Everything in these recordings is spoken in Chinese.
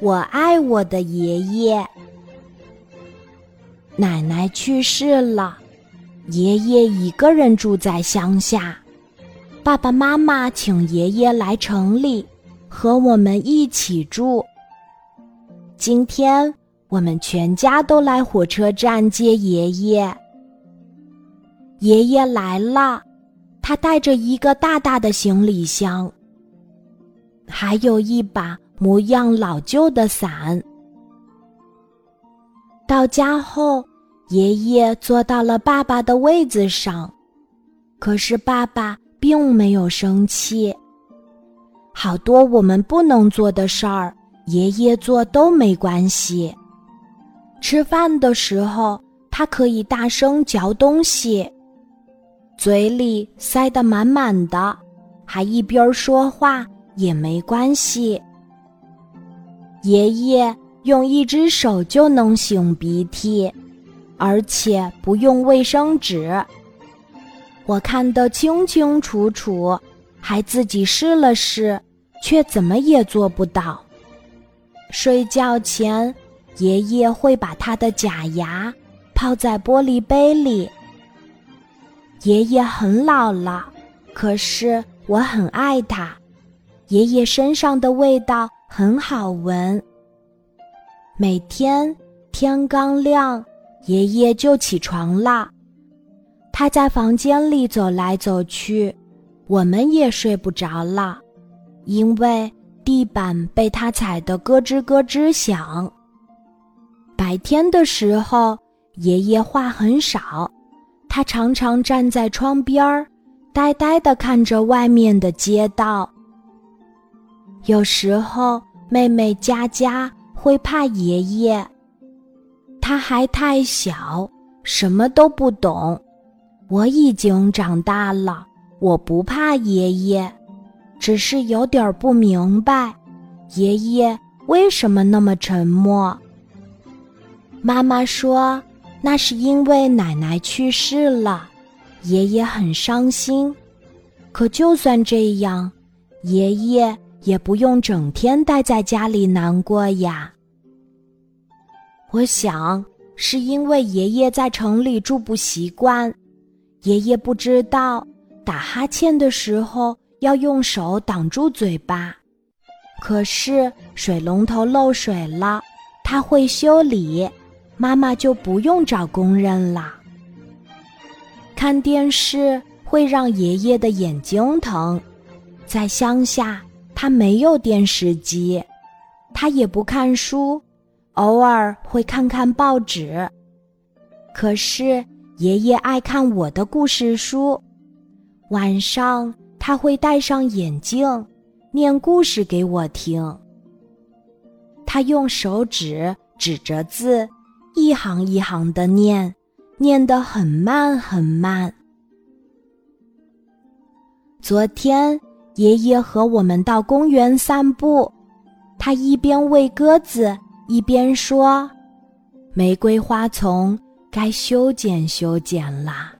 我爱我的爷爷。奶奶去世了，爷爷一个人住在乡下。爸爸妈妈请爷爷来城里，和我们一起住。今天我们全家都来火车站接爷爷。爷爷来了，他带着一个大大的行李箱，还有一把模样老旧的伞。到家后，爷爷坐到了爸爸的位子上，可是爸爸。并没有生气。好多我们不能做的事儿，爷爷做都没关系。吃饭的时候，他可以大声嚼东西，嘴里塞得满满的，还一边说话也没关系。爷爷用一只手就能擤鼻涕，而且不用卫生纸。我看得清清楚楚，还自己试了试，却怎么也做不到。睡觉前，爷爷会把他的假牙泡在玻璃杯里。爷爷很老了，可是我很爱他。爷爷身上的味道很好闻。每天天刚亮，爷爷就起床了。他在房间里走来走去，我们也睡不着了，因为地板被他踩得咯吱咯吱响。白天的时候，爷爷话很少，他常常站在窗边儿，呆呆地看着外面的街道。有时候，妹妹佳佳会怕爷爷，他还太小，什么都不懂。我已经长大了，我不怕爷爷，只是有点不明白，爷爷为什么那么沉默。妈妈说，那是因为奶奶去世了，爷爷很伤心。可就算这样，爷爷也不用整天待在家里难过呀。我想，是因为爷爷在城里住不习惯。爷爷不知道打哈欠的时候要用手挡住嘴巴，可是水龙头漏水了，他会修理，妈妈就不用找工人了。看电视会让爷爷的眼睛疼，在乡下他没有电视机，他也不看书，偶尔会看看报纸，可是。爷爷爱看我的故事书，晚上他会戴上眼镜，念故事给我听。他用手指指着字，一行一行的念，念得很慢很慢。昨天爷爷和我们到公园散步，他一边喂鸽子，一边说：“玫瑰花丛。”该修剪修剪啦。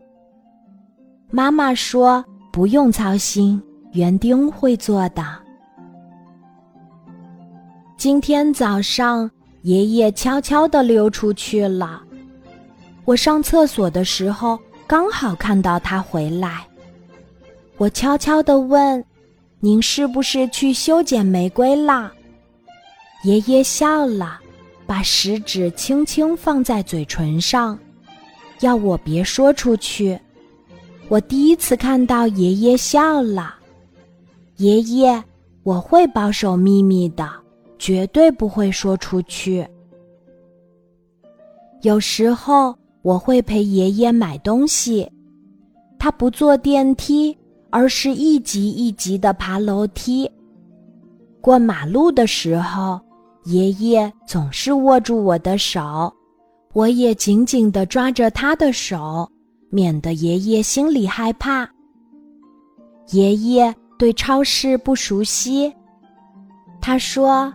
妈妈说：“不用操心，园丁会做的。”今天早上，爷爷悄悄地溜出去了。我上厕所的时候，刚好看到他回来。我悄悄地问：“您是不是去修剪玫瑰啦？”爷爷笑了，把食指轻轻放在嘴唇上。要我别说出去，我第一次看到爷爷笑了。爷爷，我会保守秘密的，绝对不会说出去。有时候我会陪爷爷买东西，他不坐电梯，而是一级一级的爬楼梯。过马路的时候，爷爷总是握住我的手。我也紧紧地抓着他的手，免得爷爷心里害怕。爷爷对超市不熟悉，他说，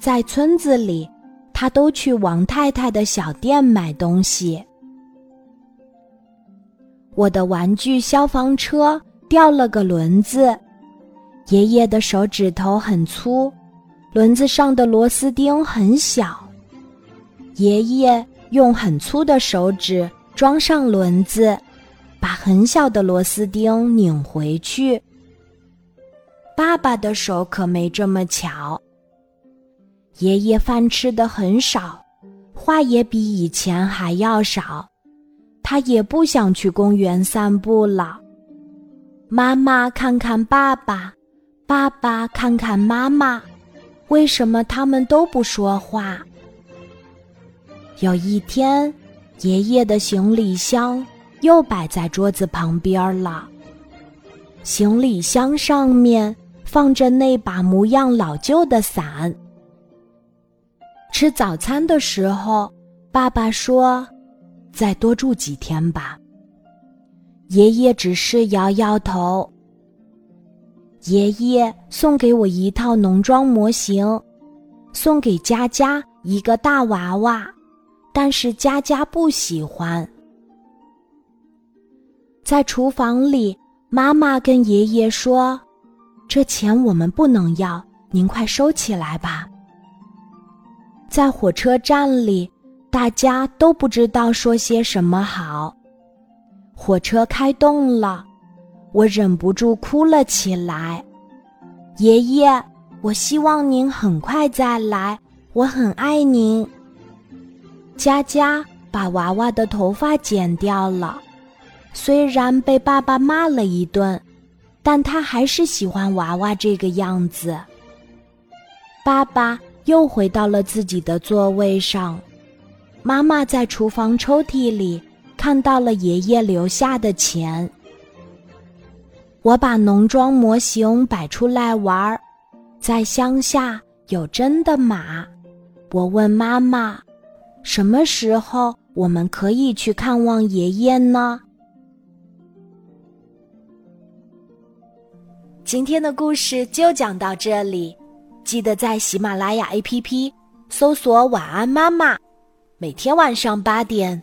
在村子里，他都去王太太的小店买东西。我的玩具消防车掉了个轮子，爷爷的手指头很粗，轮子上的螺丝钉很小。爷爷用很粗的手指装上轮子，把很小的螺丝钉拧回去。爸爸的手可没这么巧。爷爷饭吃的很少，话也比以前还要少，他也不想去公园散步了。妈妈看看爸爸，爸爸看看妈妈，为什么他们都不说话？有一天，爷爷的行李箱又摆在桌子旁边了，行李箱上面放着那把模样老旧的伞。吃早餐的时候，爸爸说：“再多住几天吧。”爷爷只是摇摇头。爷爷送给我一套农庄模型，送给佳佳一个大娃娃，但是佳佳不喜欢。在厨房里，妈妈跟爷爷说：“这钱我们不能要，您快收起来吧。”在火车站里，大家都不知道说些什么好。火车开动了，我忍不住哭了起来。爷爷，我希望您很快再来，我很爱您。佳佳把娃娃的头发剪掉了，虽然被爸爸骂了一顿，但他还是喜欢娃娃这个样子。爸爸。又回到了自己的座位上，妈妈在厨房抽屉里看到了爷爷留下的钱。我把农庄模型摆出来玩儿，在乡下有真的马。我问妈妈，什么时候我们可以去看望爷爷呢？今天的故事就讲到这里。记得在喜马拉雅 APP 搜索“晚安妈妈”，每天晚上八点，